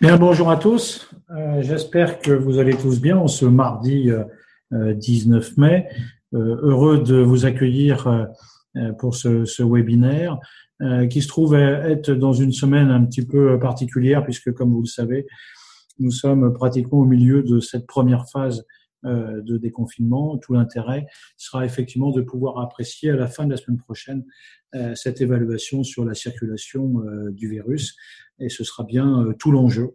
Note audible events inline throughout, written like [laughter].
Bien, bonjour à tous. Euh, J'espère que vous allez tous bien en ce mardi euh, 19 euh, mai. Euh, heureux de vous accueillir pour ce webinaire qui se trouve être dans une semaine un petit peu particulière puisque, comme vous le savez, nous sommes pratiquement au milieu de cette première phase de déconfinement. Tout l'intérêt sera effectivement de pouvoir apprécier à la fin de la semaine prochaine cette évaluation sur la circulation du virus et ce sera bien euh, tout l'enjeu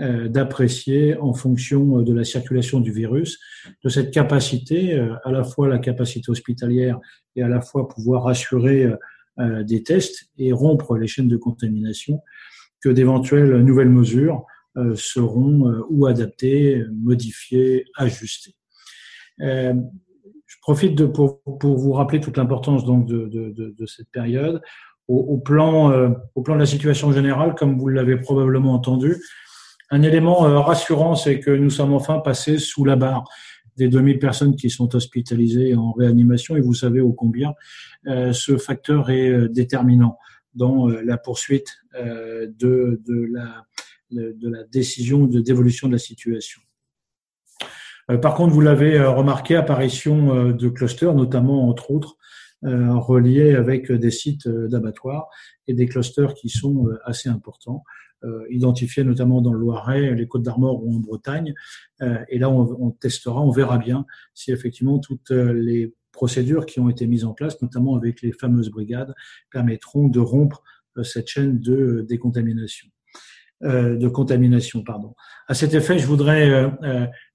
euh, d'apprécier en fonction euh, de la circulation du virus, de cette capacité, à la fois la capacité hospitalière et à la fois pouvoir assurer des tests et rompre les chaînes de contamination, que d'éventuelles nouvelles mesures seront ou adaptées, modifiées, ajustées. Je profite de, pour, pour vous rappeler toute l'importance donc de, de, de, cette période au, plan, euh, au plan de la situation générale, comme vous l'avez probablement entendu. Un élément euh, rassurant, c'est que nous sommes enfin passés sous la barre des 2000 personnes qui sont hospitalisées en réanimation et vous savez ô combien euh, ce facteur est déterminant dans la poursuite de, de, la, de la décision de dévolution de la situation. Par contre, vous l'avez remarqué, apparition de clusters, notamment entre autres euh, reliés avec des sites euh, d'abattoirs et des clusters qui sont euh, assez importants, identifiés notamment dans le Loiret, les Côtes d'Armor ou en Bretagne. et là, on, testera, on verra bien si effectivement toutes les procédures qui ont été mises en place, notamment avec les fameuses brigades, permettront de rompre cette chaîne de décontamination. Euh, de contamination. Pardon. À cet effet, je voudrais euh,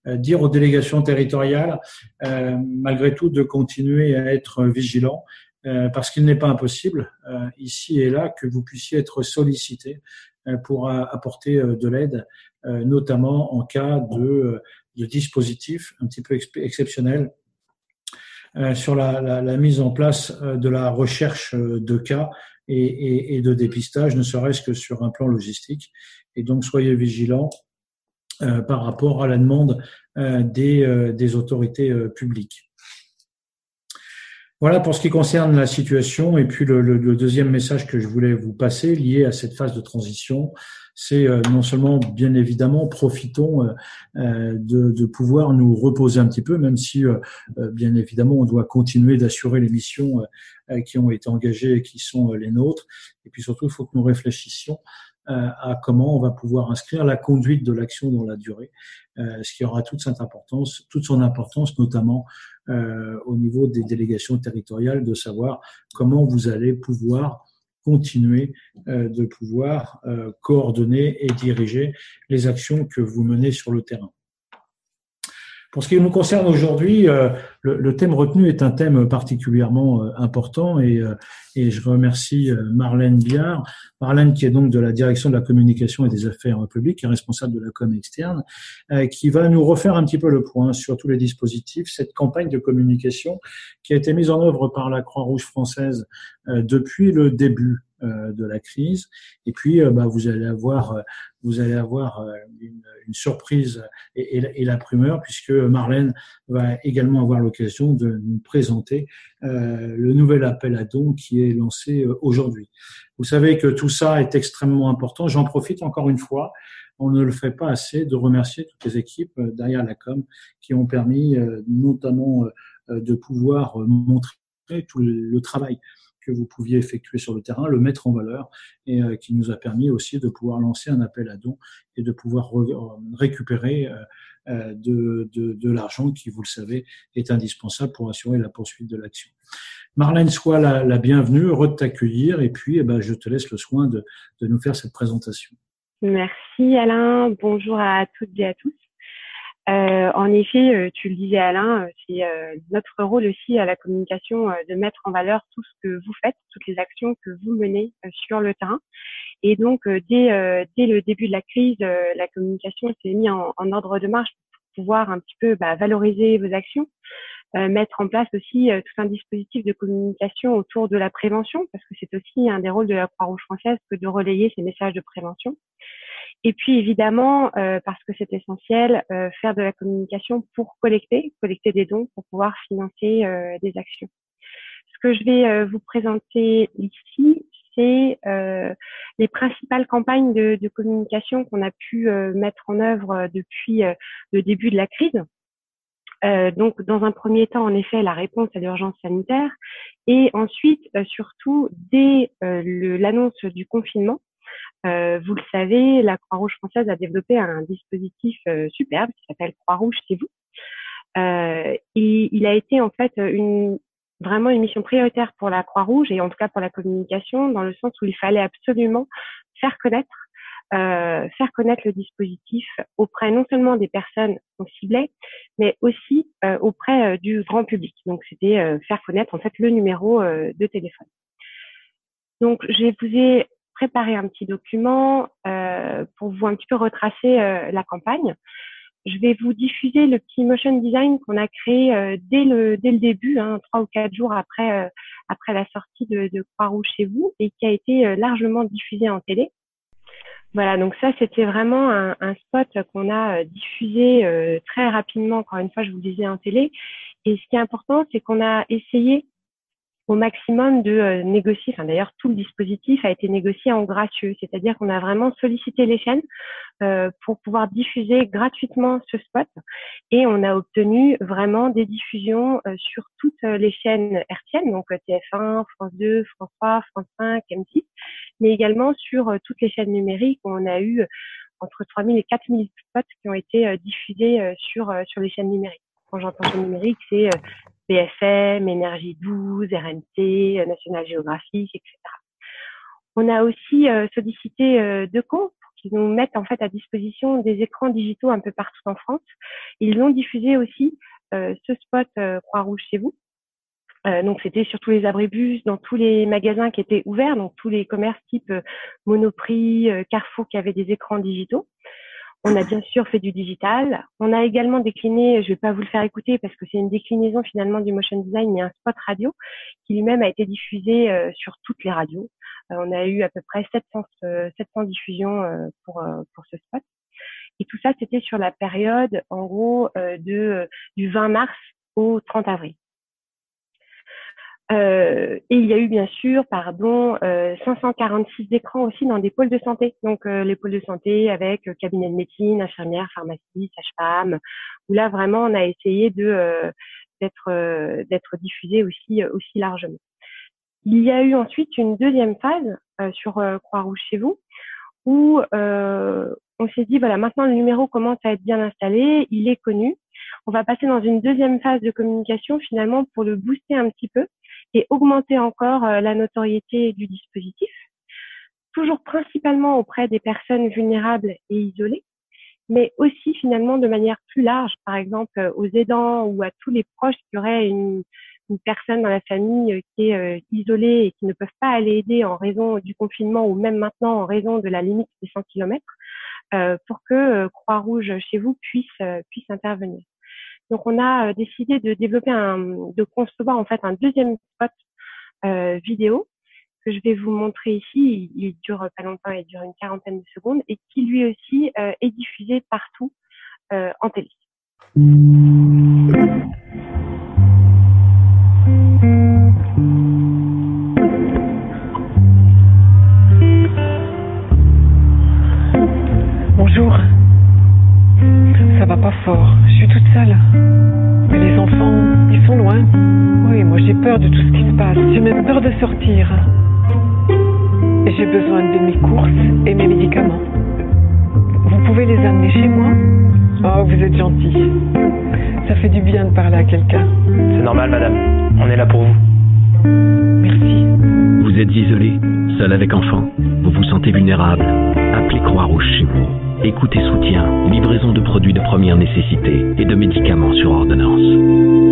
euh, dire aux délégations territoriales, malgré tout, de continuer à être vigilants, parce qu'il n'est pas impossible, ici et là, que vous puissiez être sollicités pour apporter de l'aide, notamment en cas de, de dispositifs un petit peu exceptionnels sur la, la, la, mise en place de la recherche de cas et, de dépistage, ne serait-ce que sur un plan logistique. Et donc, soyez vigilants euh, par rapport à la demande euh, des, euh, des, autorités publiques. Voilà pour ce qui concerne la situation. Et puis le, deuxième message que je voulais vous passer, lié à cette phase de transition, c'est euh, non seulement, bien évidemment, profitons euh, de, de, pouvoir nous reposer un petit peu, même si, bien évidemment, on doit continuer d'assurer les missions qui ont été engagées et qui sont les nôtres. Et puis surtout, il faut que nous réfléchissions euh, à comment on va pouvoir inscrire la conduite de l'action dans la durée, euh, ce qui aura toute cette importance, toute son importance, notamment euh, au niveau des délégations territoriales, de savoir comment vous allez pouvoir continuer de pouvoir coordonner et diriger les actions que vous menez sur le terrain. Pour ce qui nous concerne aujourd'hui, euh, le, thème retenu est un thème particulièrement euh, important et, euh, et, je remercie Marlène Biard, Marlène qui est donc de la direction de la communication et des affaires publiques, qui est responsable de la com externe, qui va nous refaire un petit peu le point sur tous les dispositifs, cette campagne de communication qui a été mise en œuvre par la Croix-Rouge française depuis le début de la crise. Et puis, euh, bah, vous allez avoir, euh, vous allez avoir une, une surprise et, et, la primeur, puisque Marlène va également avoir l'occasion de nous présenter le nouvel appel à dons qui est lancé aujourd'hui. Vous savez que tout ça est extrêmement important. J'en profite encore une fois on ne le fait pas assez de remercier toutes les équipes derrière la com qui ont permis notamment de pouvoir montrer tout le travail que vous pouviez effectuer sur le terrain, le mettre en valeur et euh, qui nous a permis aussi de pouvoir lancer un appel à dons et de pouvoir euh, récupérer euh, de, de, l'argent qui, vous le savez, est indispensable pour assurer la poursuite de l'action. Marlène, sois la, la, bienvenue, heureux de t'accueillir et puis eh ben, je te laisse le soin de, de nous faire cette présentation. Merci Alain, bonjour à toutes et à tous. Euh, en effet, euh, tu le disais Alain, euh, c'est notre rôle aussi à la communication de mettre en valeur tout ce que vous faites, toutes les actions que vous menez sur le terrain. Et donc, dès, le début de la crise, la communication s'est mise en, en, ordre de marche pour pouvoir un petit peu bah, valoriser vos actions, mettre en place aussi tout un dispositif de communication autour de la prévention, parce que c'est aussi un des rôles de la Croix-Rouge française que de relayer ces messages de prévention. Et puis évidemment, euh, parce que c'est essentiel, euh, faire de la communication pour collecter, collecter des dons pour pouvoir financer euh, des actions. Ce que je vais vous présenter ici, c'est les principales campagnes de, de communication qu'on a pu mettre en œuvre depuis le début de la crise. Euh, donc, dans un premier temps, en effet, la réponse à l'urgence sanitaire, et ensuite, euh, surtout, dès euh, l'annonce du confinement, vous le savez, la Croix-Rouge française a développé un dispositif superbe qui s'appelle Croix-Rouge chez vous. et il a été en fait une, vraiment une mission prioritaire pour la Croix-Rouge et en tout cas pour la communication, dans le sens où il fallait absolument faire connaître euh, faire connaître le dispositif auprès non seulement des personnes qu'on ciblait, mais aussi euh, auprès euh, du grand public. Donc c'était faire connaître en fait le numéro de téléphone. Donc je vous ai préparé un petit document pour vous un petit peu retracer la campagne. Je vais vous diffuser le petit motion design qu'on a créé dès le dès le début, hein, trois ou quatre jours après après la sortie de, de Croix-Rouge chez vous et qui a été largement diffusé en télé. Voilà, donc ça, c'était vraiment un, un spot qu'on a euh, diffusé euh, très rapidement, encore une fois, je vous disais en télé. Et ce qui est important, c'est qu'on a essayé au maximum de euh, négocier, enfin d'ailleurs tout le dispositif a été négocié en gratuit, c'est-à-dire qu'on a vraiment sollicité les chaînes euh, pour pouvoir diffuser gratuitement ce spot et on a obtenu vraiment des diffusions euh, sur toutes les chaînes hertziennes, donc TF1, France 2, France 3, France 5, M6, mais également sur toutes les chaînes numériques on a eu entre 3000 et 4000 spots qui ont été diffusés sur sur les chaînes numériques. Quand j'entends chaîne numérique, c'est BFM, Énergie 12, RMT, National Geographic, etc. On a aussi euh, sollicité euh, comptes qui nous mettent en fait à disposition des écrans digitaux un peu partout en France. Ils ont diffusé aussi euh, ce spot euh, Croix-Rouge chez vous. donc c'était sur tous les abribus, dans tous les magasins qui étaient ouverts, donc tous les commerces type Monoprix, Carrefour qui avaient des écrans digitaux. On a bien sûr fait du digital. On a également décliné, je vais pas vous le faire écouter parce que c'est une déclinaison finalement du motion design, mais un spot radio qui lui-même a été diffusé euh, sur toutes les radios. Euh, on a eu à peu près 700, 700 euh, diffusions pour, pour ce spot. Et tout ça, c'était sur la période, en gros, de, du 20 mars au 30 avril. Euh, et il y a eu bien sûr, pardon, euh, 546 écrans aussi dans des pôles de santé. Donc euh, les pôles de santé avec euh, cabinet de médecine, infirmière, pharmacie, sage-femme. Où là vraiment on a essayé de euh, d'être d'être diffusé aussi aussi largement. Il y a eu ensuite une deuxième phase sur Croix-Rouge chez vous où on s'est dit voilà maintenant le numéro commence à être bien installé, il est connu. On va passer dans une deuxième phase de communication finalement pour le booster un petit peu et augmenter encore euh, la notoriété du dispositif, toujours principalement auprès des personnes vulnérables et isolées, mais aussi finalement de manière plus large, par exemple euh, aux aidants ou à tous les proches qui auraient une, personne dans la famille euh, qui est isolée et qui ne peuvent pas aller aider en raison du confinement ou même maintenant en raison de la limite des 100 km, pour que Croix-Rouge chez vous puisse, puisse intervenir. Donc on a euh, décidé de développer un, de concevoir en fait un deuxième spot euh, vidéo que je vais vous montrer ici. Il, dure pas longtemps, il dure une quarantaine de secondes et qui lui aussi euh, est diffusé partout en télé. Bonjour. Va pas fort. Je suis toute seule. Mais les enfants, ils sont loin. Oui, moi j'ai peur de tout ce qui se passe. J'ai même peur de sortir. Et j'ai besoin de mes courses et mes médicaments. Vous pouvez les amener chez moi? Oh, vous êtes gentil. Ça fait du bien de parler à quelqu'un. C'est normal, madame. On est là pour vous. Merci. Vous êtes isolé, seul avec enfant. Vous vous sentez vulnérable. Appelez Croix-Rouge chez vous. Écoutez soutien, livraison de produits de première nécessité et de médicaments sur ordonnance.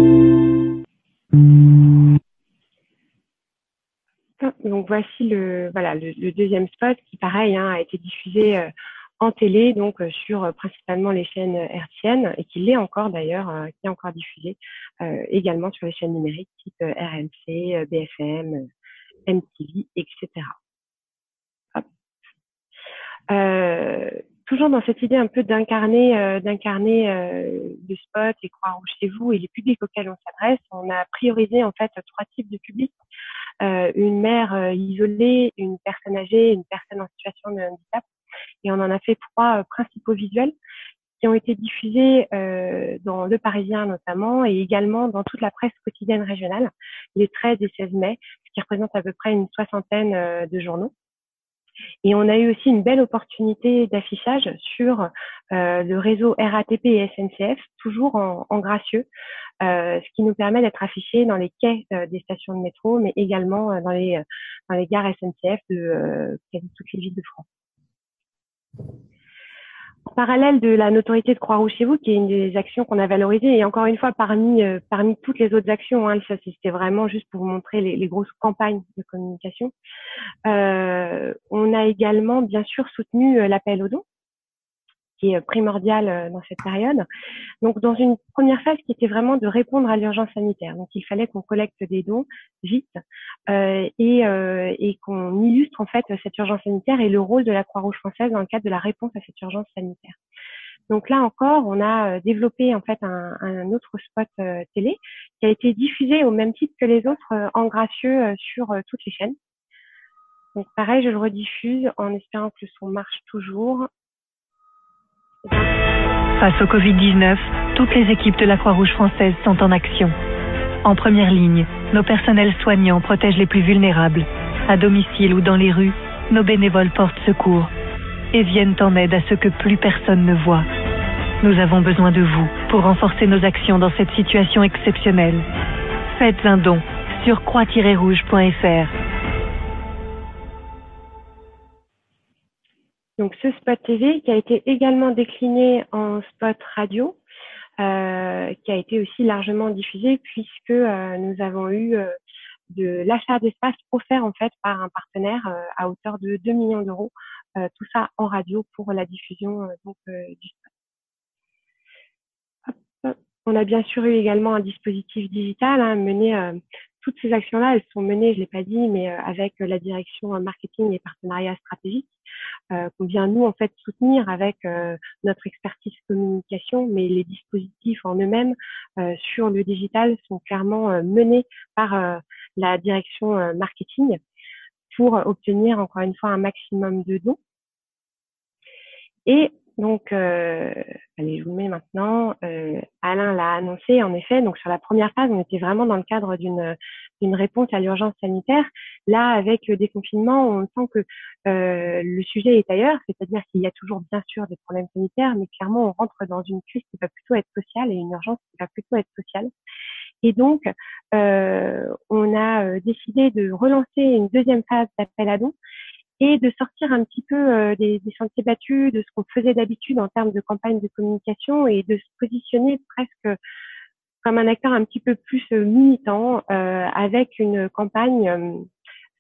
Donc voici le voilà le, deuxième spot qui pareil hein, a été diffusé euh, en télé donc euh, sur euh, principalement les chaînes hertziennes et qui l'est encore d'ailleurs qui est encore diffusé également sur les chaînes numériques type RMC, BFM, MTV, etc. Euh, toujours dans cette idée un peu d'incarner euh, d'incarner euh, le spot et croire chez vous et les publics auxquels on s'adresse, on a priorisé en fait trois types de publics. une mère isolée, une personne âgée, une personne en situation de handicap. Et on en a fait trois principaux visuels qui ont été diffusés euh, dans Le Parisien notamment et également dans toute la presse quotidienne régionale les 13 et 16 mai, ce qui représente à peu près une soixantaine euh, de journaux. Et on a eu aussi une belle opportunité d'affichage sur euh, le réseau RATP et SNCF, toujours en, en gracieux, euh, ce qui nous permet d'être affichés dans les quais euh, des stations de métro, mais également dans les, dans les gares SNCF de quasi toutes les villes de France parallèle de la notoriété de Croix-Rouge chez vous, qui est une des actions qu'on a valorisées, et encore une fois, parmi, euh, parmi toutes les autres actions, hein, ça c'était vraiment juste pour vous montrer les, grosses campagnes de communication, euh, on a également bien sûr soutenu euh, l'appel aux dons, qui est primordial euh, dans cette période. Donc, dans une première phase qui était vraiment de répondre à l'urgence sanitaire. Donc, il fallait qu'on collecte des dons vite euh, et, euh, et qu'on illustre en fait cette urgence sanitaire et le rôle de la Croix-Rouge française dans le cadre de la réponse à cette urgence sanitaire. Donc là encore, on a euh, développé en fait un, un autre spot euh, télé qui a été diffusé au même titre que les autres en gracieux sur toutes les chaînes. Donc pareil, je le rediffuse en espérant que le son marche toujours. Face au Covid-19, toutes les équipes de la Croix-Rouge française sont en action. En première ligne, nos personnels soignants protègent les plus vulnérables. À domicile ou dans les rues, nos bénévoles portent secours et viennent en aide à ceux que plus personne ne voit. Nous avons besoin de vous pour renforcer nos actions dans cette situation exceptionnelle. Faites un don sur croix-rouge.fr Donc ce spot TV qui a été également décliné en spot radio, euh, qui a été aussi largement diffusé puisque euh, nous avons eu euh, de l'achat d'espace offert en fait par un partenaire euh, à hauteur de 2 millions d'euros, euh, tout ça en radio pour la diffusion donc du spot. On a bien sûr eu également un dispositif digital hein, mené toutes ces actions-là, elles sont menées, je l'ai pas dit, mais euh, avec euh, la direction euh, marketing et partenariat stratégique qu'on vient nous en fait soutenir avec notre expertise communication, mais les dispositifs en eux-mêmes sur le digital sont clairement menés par la direction marketing pour obtenir encore une fois un maximum de dons. Donc, euh, allez, je vous mets maintenant. Euh, Alain l'a annoncé, en effet. Donc, sur la première phase, on était vraiment dans le cadre d'une réponse à l'urgence sanitaire. Là, avec le déconfinement, on sent que euh, le sujet est ailleurs, c'est-à-dire qu'il y a toujours bien sûr des problèmes sanitaires, mais clairement, on rentre dans une crise qui va plutôt être sociale et une urgence qui va plutôt être sociale. Et donc, on a décidé de relancer une deuxième phase d'appel à dons et de sortir un petit peu euh, des, des, sentiers battus, de ce qu'on faisait d'habitude en termes de campagne de communication et de se positionner presque comme un acteur un petit peu plus euh, militant euh, avec une campagne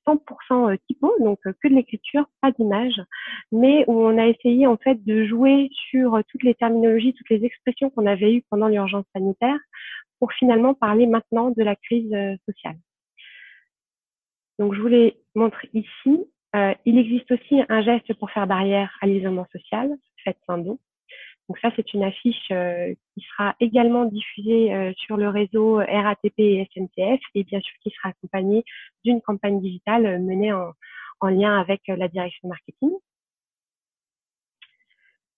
100% typo, donc que de l'écriture, pas d'image, mais où on a essayé en fait de jouer sur toutes les terminologies, toutes les expressions qu'on avait eues pendant l'urgence sanitaire pour finalement parler maintenant de la crise sociale. Donc je vous les montre ici. Euh, il existe aussi un geste pour faire barrière à l'isolement social, faites un don. Donc ça, c'est une affiche euh, qui sera également diffusée euh, sur le réseau RATP et SNCF et bien sûr qui sera accompagnée d'une campagne digitale menée en, en lien avec la direction marketing.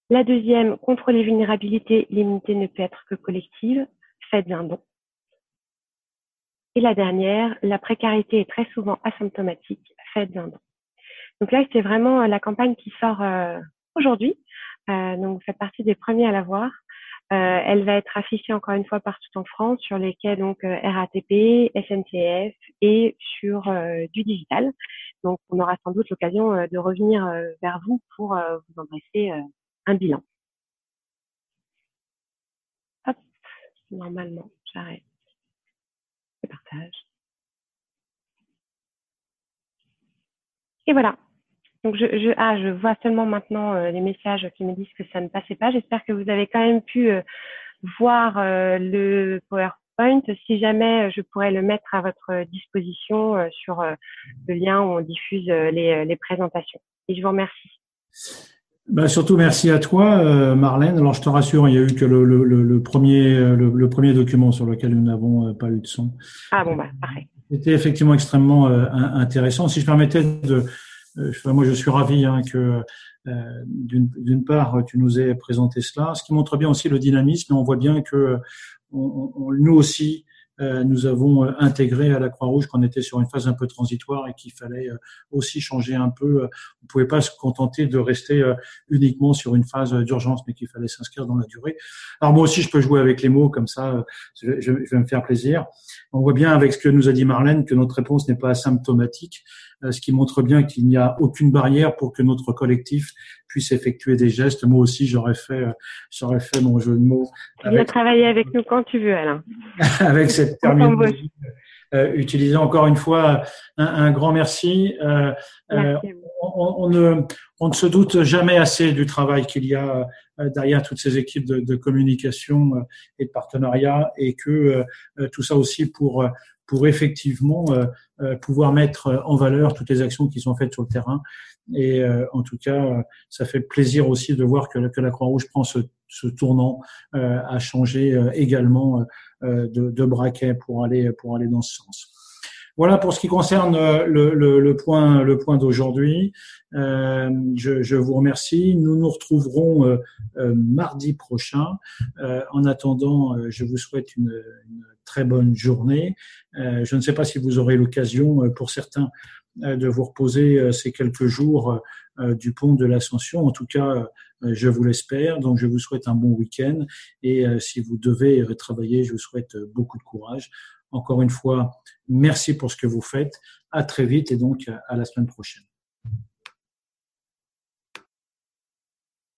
La deuxième, contre les vulnérabilités, l'immunité ne peut être que collective, faites un don. Et la dernière, la précarité est très souvent asymptomatique, faites un don. Donc là, c'est vraiment euh, la campagne qui sort euh, aujourd'hui. Euh, donc, vous faites partie des premiers à la voir. elle va être affichée encore une fois partout en France sur les quais donc RATP, SNCF et sur du digital. Donc, on aura sans doute l'occasion de revenir vers vous pour vous en dresser un bilan. Hop, normalement, j'arrête le partage. Et voilà, donc je, je, ah, je vois seulement maintenant euh, les messages qui me disent que ça ne passait pas. J'espère que vous avez quand même pu euh, voir euh, le PowerPoint. Si jamais je pourrais le mettre à votre disposition sur le lien où on diffuse les, les, présentations. Et je vous remercie. Ben surtout merci à toi, Marlène. Alors je te rassure, il n'y a eu que le, le, le premier, le, premier document sur lequel nous n'avons pas eu de son. Ah bon bah parfait. C'était effectivement extrêmement intéressant. Si je permettais de, moi je suis ravi hein, que d'une part tu nous aies présenté cela, ce qui montre bien aussi le dynamisme. On voit bien que nous aussi euh, nous avons euh, intégré à la Croix-Rouge qu'on était sur une phase un peu transitoire et qu'il fallait euh, aussi changer un peu. On ne pouvait pas se contenter de rester uniquement sur une phase d'urgence, mais qu'il fallait s'inscrire dans la durée. Alors moi aussi, je peux jouer avec les mots comme ça, je, vais me faire plaisir. On voit bien avec ce que nous a dit Marlène que notre réponse n'est pas asymptomatique. Euh, ce qui montre bien qu'il n'y a aucune barrière pour que notre collectif puisse effectuer des gestes. Moi aussi, j'aurais fait, euh, j'aurais fait mon jeu de mots. Tu viens travailler avec nous quand tu veux, Alain. [laughs] avec cette terminologie. Euh, utiliser encore une fois un, un grand merci. Euh, euh on, ne, se doute jamais assez du travail qu'il y a derrière toutes ces équipes de, communication et de partenariat et que tout ça aussi pour effectivement euh, euh, pouvoir mettre en valeur toutes les actions qui sont faites sur le terrain. Et euh, en tout cas, ça fait plaisir aussi de voir que, la Croix-Rouge prend ce, ce tournant à changer également de, de, braquet pour aller pour aller dans ce sens. Voilà pour ce qui concerne le, le, le point, le point d'aujourd'hui. Euh, je, je, vous remercie. Nous nous retrouverons euh, mardi prochain. Euh, en attendant, je vous souhaite une, une très bonne journée. Euh, je ne sais pas si vous aurez l'occasion, euh, pour certains, euh, de vous reposer ces quelques jours du pont de l'Ascension. En tout cas, je vous l'espère. Donc, je vous souhaite un bon week-end. Et si vous devez travailler, je vous souhaite beaucoup de courage. Encore une fois, merci pour ce que vous faites. À très vite et donc à la semaine prochaine.